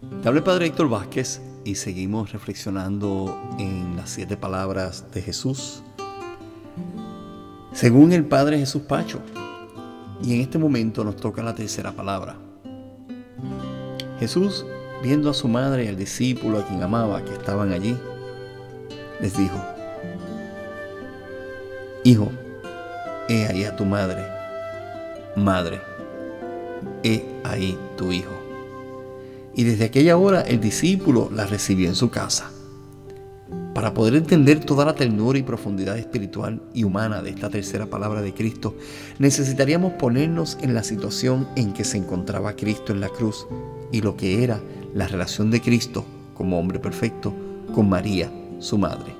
Te habla Padre Héctor Vázquez y seguimos reflexionando en las siete palabras de Jesús. Según el Padre Jesús Pacho. Y en este momento nos toca la tercera palabra. Jesús, viendo a su madre y al discípulo a quien amaba que estaban allí, les dijo, Hijo, he ahí a tu madre. Madre, he ahí tu hijo. Y desde aquella hora el discípulo la recibió en su casa. Para poder entender toda la ternura y profundidad espiritual y humana de esta tercera palabra de Cristo, necesitaríamos ponernos en la situación en que se encontraba Cristo en la cruz y lo que era la relación de Cristo como hombre perfecto con María, su madre.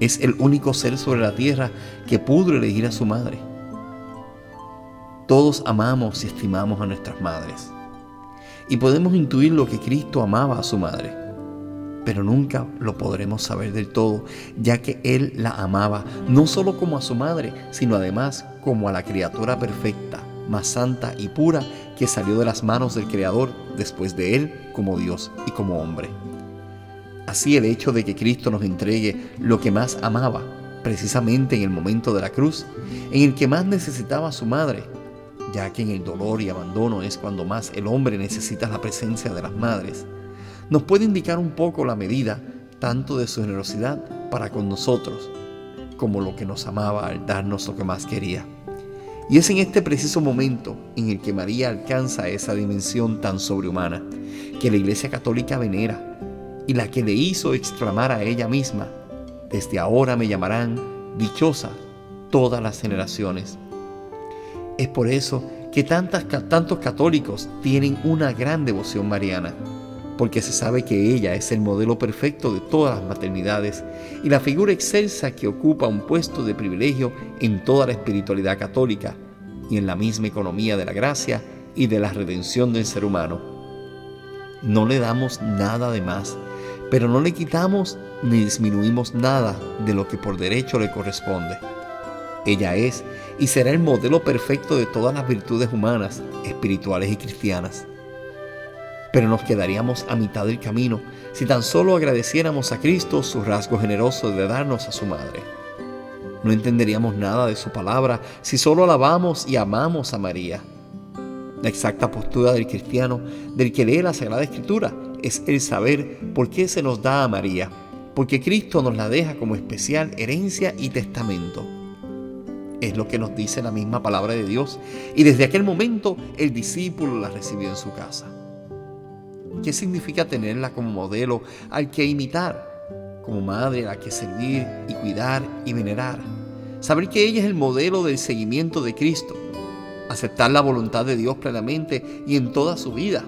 Es el único ser sobre la tierra que pudo elegir a su madre. Todos amamos y estimamos a nuestras madres. Y podemos intuir lo que Cristo amaba a su madre. Pero nunca lo podremos saber del todo, ya que Él la amaba no solo como a su madre, sino además como a la criatura perfecta, más santa y pura que salió de las manos del Creador después de Él como Dios y como hombre. Así el hecho de que Cristo nos entregue lo que más amaba, precisamente en el momento de la cruz, en el que más necesitaba a su madre, ya que en el dolor y abandono es cuando más el hombre necesita la presencia de las madres, nos puede indicar un poco la medida tanto de su generosidad para con nosotros, como lo que nos amaba al darnos lo que más quería. Y es en este preciso momento en el que María alcanza esa dimensión tan sobrehumana que la Iglesia Católica venera y la que le hizo exclamar a ella misma, desde ahora me llamarán dichosa todas las generaciones. Es por eso que tantos católicos tienen una gran devoción mariana, porque se sabe que ella es el modelo perfecto de todas las maternidades y la figura excelsa que ocupa un puesto de privilegio en toda la espiritualidad católica y en la misma economía de la gracia y de la redención del ser humano. No le damos nada de más pero no le quitamos ni disminuimos nada de lo que por derecho le corresponde. Ella es y será el modelo perfecto de todas las virtudes humanas, espirituales y cristianas. Pero nos quedaríamos a mitad del camino si tan solo agradeciéramos a Cristo su rasgo generoso de darnos a su Madre. No entenderíamos nada de su palabra si solo alabamos y amamos a María. La exacta postura del cristiano, del que lee la Sagrada Escritura, es el saber por qué se nos da a María, porque Cristo nos la deja como especial herencia y testamento. Es lo que nos dice la misma palabra de Dios y desde aquel momento el discípulo la recibió en su casa. ¿Qué significa tenerla como modelo al que imitar? Como madre a la que servir y cuidar y venerar. Saber que ella es el modelo del seguimiento de Cristo. Aceptar la voluntad de Dios plenamente y en toda su vida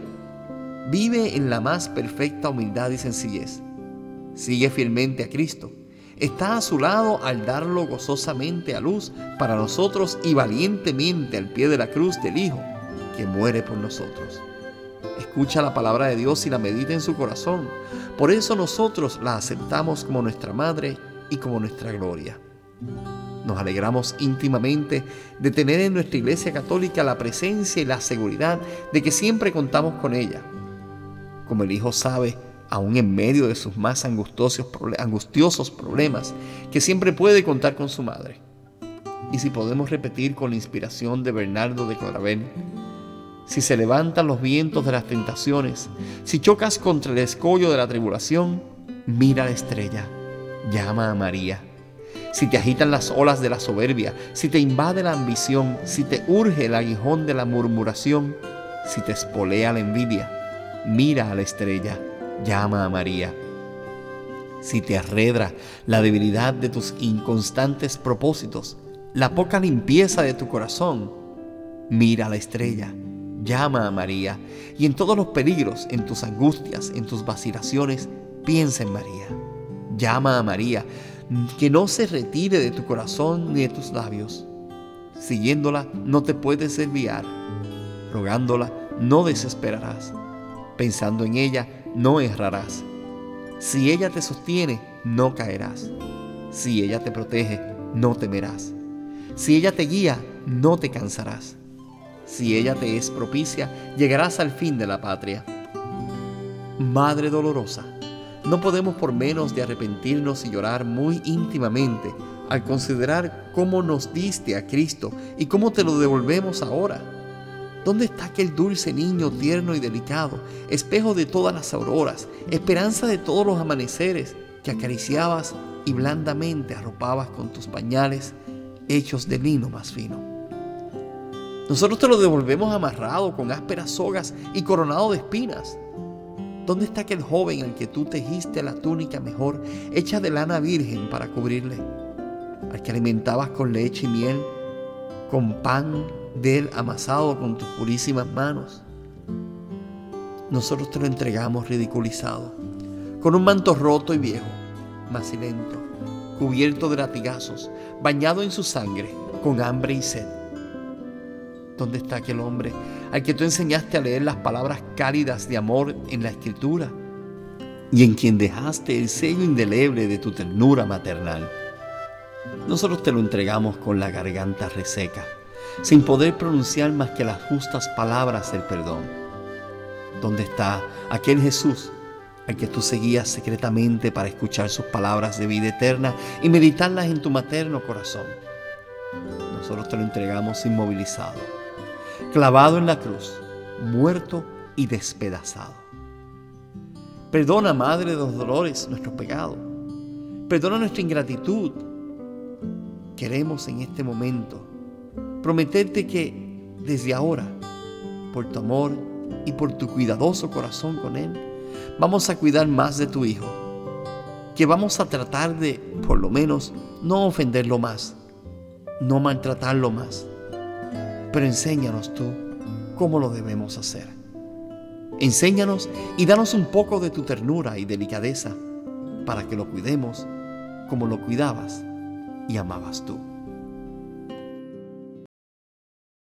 Vive en la más perfecta humildad y sencillez. Sigue fielmente a Cristo. Está a su lado al darlo gozosamente a luz para nosotros y valientemente al pie de la cruz del Hijo que muere por nosotros. Escucha la palabra de Dios y la medita en su corazón. Por eso nosotros la aceptamos como nuestra madre y como nuestra gloria. Nos alegramos íntimamente de tener en nuestra Iglesia Católica la presencia y la seguridad de que siempre contamos con ella como el Hijo sabe, aún en medio de sus más angustiosos, problemas, que siempre puede contar con su madre. Y si podemos repetir con la inspiración de Bernardo de Claravel, si se levantan los vientos de las tentaciones, si chocas contra el escollo de la tribulación, mira la estrella, llama a María. Si te agitan las olas de la soberbia, si te invade la ambición, si te urge el aguijón de la murmuración, si te espolea la envidia, mira a la estrella, llama a María. Si te arredra la debilidad de tus inconstantes propósitos, la poca limpieza de tu corazón, mira a la estrella, llama a María, y en todos los peligros, en tus angustias, en tus vacilaciones, piensa en María. Llama a María, que no se retire de tu corazón ni de tus labios. Siguiéndola no te puedes desviar, rogándola no desesperarás. Pensando en ella, no errarás. Si ella te sostiene, no caerás. Si ella te protege, no temerás. Si ella te guía, no te cansarás. Si ella te es propicia, llegarás al fin de la patria. Madre dolorosa, no podemos por menos de arrepentirnos y llorar muy íntimamente al considerar cómo nos diste a Cristo y cómo te lo devolvemos ahora. ¿Dónde está aquel dulce niño tierno y delicado, espejo de todas las auroras, esperanza de todos los amaneceres que acariciabas y blandamente arropabas con tus pañales hechos de lino más fino? Nosotros te lo devolvemos amarrado con ásperas sogas y coronado de espinas. ¿Dónde está aquel joven al que tú tejiste la túnica mejor, hecha de lana virgen para cubrirle? Al que alimentabas con leche y miel, con pan de él amasado con tus purísimas manos. Nosotros te lo entregamos ridiculizado, con un manto roto y viejo, macilento, cubierto de latigazos, bañado en su sangre, con hambre y sed. ¿Dónde está aquel hombre al que tú enseñaste a leer las palabras cálidas de amor en la escritura y en quien dejaste el sello indeleble de tu ternura maternal? Nosotros te lo entregamos con la garganta reseca, sin poder pronunciar más que las justas palabras del perdón. ¿Dónde está aquel Jesús al que tú seguías secretamente para escuchar sus palabras de vida eterna y meditarlas en tu materno corazón? Nosotros te lo entregamos inmovilizado clavado en la cruz, muerto y despedazado. Perdona, Madre de los Dolores, nuestros pecados. Perdona nuestra ingratitud. Queremos en este momento prometerte que desde ahora, por tu amor y por tu cuidadoso corazón con Él, vamos a cuidar más de tu Hijo. Que vamos a tratar de, por lo menos, no ofenderlo más, no maltratarlo más pero enséñanos tú cómo lo debemos hacer. Enséñanos y danos un poco de tu ternura y delicadeza para que lo cuidemos como lo cuidabas y amabas tú.